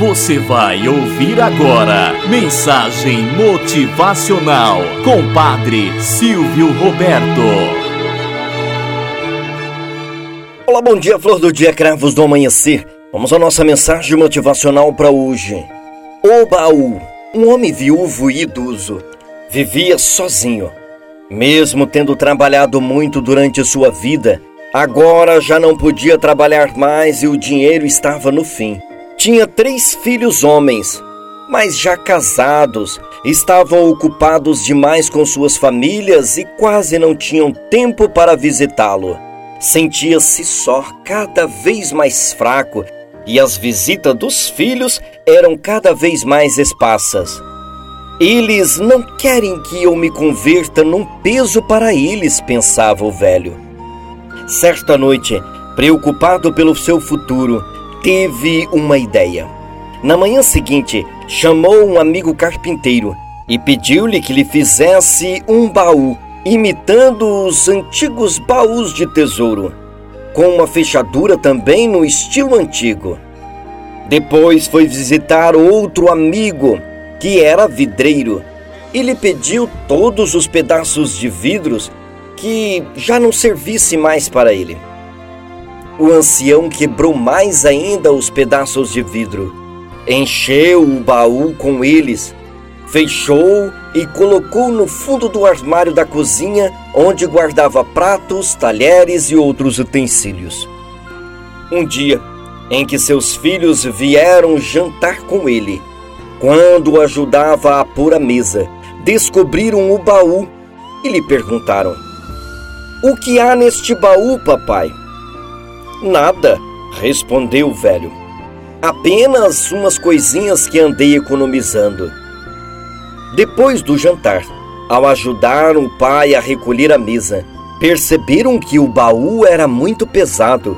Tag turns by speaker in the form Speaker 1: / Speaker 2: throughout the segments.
Speaker 1: Você vai ouvir agora Mensagem Motivacional com Padre Silvio Roberto.
Speaker 2: Olá, bom dia, flor do dia, cravos do amanhecer. Vamos à nossa mensagem motivacional para hoje. O baú, um homem viúvo e idoso, vivia sozinho. Mesmo tendo trabalhado muito durante sua vida, agora já não podia trabalhar mais e o dinheiro estava no fim. Tinha três filhos homens, mas já casados, estavam ocupados demais com suas famílias e quase não tinham tempo para visitá-lo. Sentia-se só, cada vez mais fraco, e as visitas dos filhos eram cada vez mais esparsas. Eles não querem que eu me converta num peso para eles, pensava o velho. Certa noite, preocupado pelo seu futuro, teve uma ideia. Na manhã seguinte, chamou um amigo carpinteiro e pediu-lhe que lhe fizesse um baú, imitando os antigos baús de tesouro, com uma fechadura também no estilo antigo. Depois foi visitar outro amigo, que era vidreiro, e lhe pediu todos os pedaços de vidros que já não servisse mais para ele. O ancião quebrou mais ainda os pedaços de vidro, encheu o baú com eles, fechou e colocou no fundo do armário da cozinha, onde guardava pratos, talheres e outros utensílios. Um dia, em que seus filhos vieram jantar com ele, quando o ajudava a pôr a mesa, descobriram o baú e lhe perguntaram: O que há neste baú, papai? Nada, respondeu o velho. Apenas umas coisinhas que andei economizando. Depois do jantar, ao ajudar o pai a recolher a mesa, perceberam que o baú era muito pesado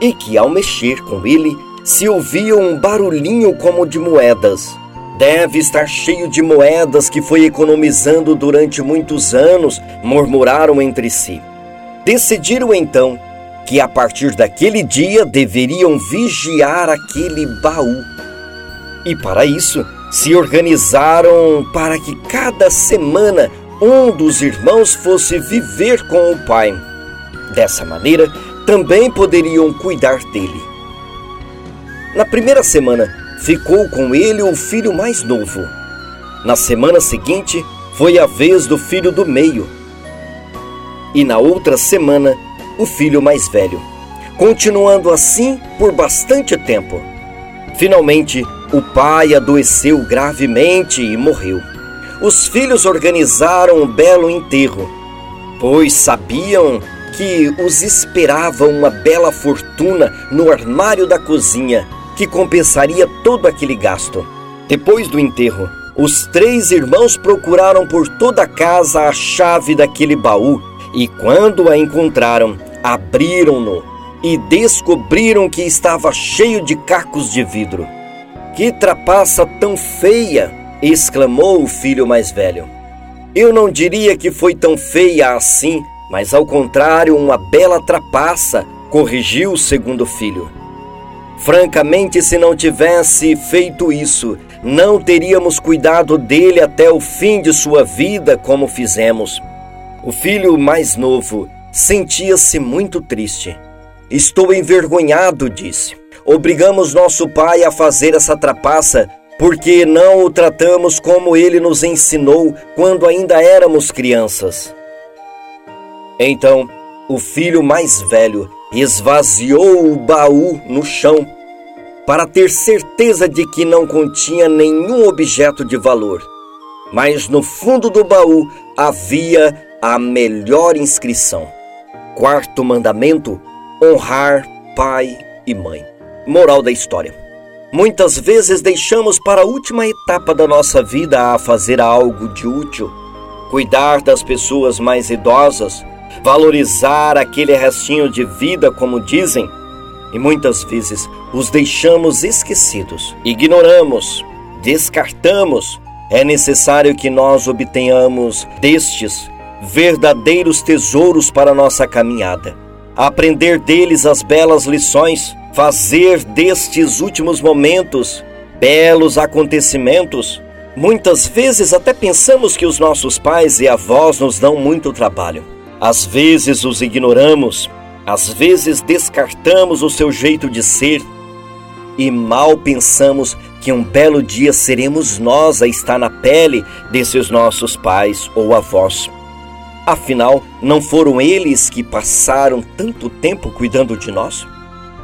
Speaker 2: e que, ao mexer com ele, se ouvia um barulhinho como de moedas. Deve estar cheio de moedas que foi economizando durante muitos anos, murmuraram entre si. Decidiram então que a partir daquele dia deveriam vigiar aquele baú. E para isso, se organizaram para que cada semana um dos irmãos fosse viver com o pai. Dessa maneira, também poderiam cuidar dele. Na primeira semana, ficou com ele o filho mais novo. Na semana seguinte, foi a vez do filho do meio. E na outra semana, o filho mais velho, continuando assim por bastante tempo. Finalmente, o pai adoeceu gravemente e morreu. Os filhos organizaram um belo enterro, pois sabiam que os esperava uma bela fortuna no armário da cozinha, que compensaria todo aquele gasto. Depois do enterro, os três irmãos procuraram por toda a casa a chave daquele baú e, quando a encontraram, abriram-no e descobriram que estava cheio de cacos de vidro. Que trapaça tão feia! exclamou o filho mais velho. Eu não diria que foi tão feia assim, mas ao contrário, uma bela trapaça, corrigiu o segundo filho. Francamente, se não tivesse feito isso, não teríamos cuidado dele até o fim de sua vida como fizemos. O filho mais novo sentia-se muito triste. Estou envergonhado, disse. Obrigamos nosso pai a fazer essa trapaça porque não o tratamos como ele nos ensinou quando ainda éramos crianças. Então, o filho mais velho esvaziou o baú no chão para ter certeza de que não continha nenhum objeto de valor. Mas no fundo do baú havia a melhor inscrição. Quarto mandamento: honrar pai e mãe. Moral da história: muitas vezes deixamos para a última etapa da nossa vida a fazer algo de útil, cuidar das pessoas mais idosas, valorizar aquele restinho de vida, como dizem, e muitas vezes os deixamos esquecidos, ignoramos, descartamos. É necessário que nós obtenhamos destes verdadeiros tesouros para nossa caminhada. Aprender deles as belas lições, fazer destes últimos momentos belos acontecimentos. Muitas vezes até pensamos que os nossos pais e avós nos dão muito trabalho. Às vezes os ignoramos, às vezes descartamos o seu jeito de ser e mal pensamos que um belo dia seremos nós a estar na pele desses nossos pais ou avós. Afinal, não foram eles que passaram tanto tempo cuidando de nós?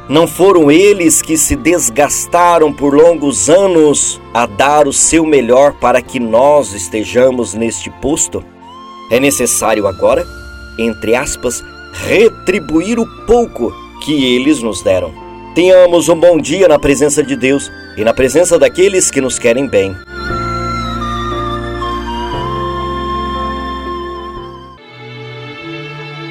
Speaker 2: Não foram eles que se desgastaram por longos anos a dar o seu melhor para que nós estejamos neste posto? É necessário agora, entre aspas, retribuir o pouco que eles nos deram. Tenhamos um bom dia na presença de Deus e na presença daqueles que nos querem bem.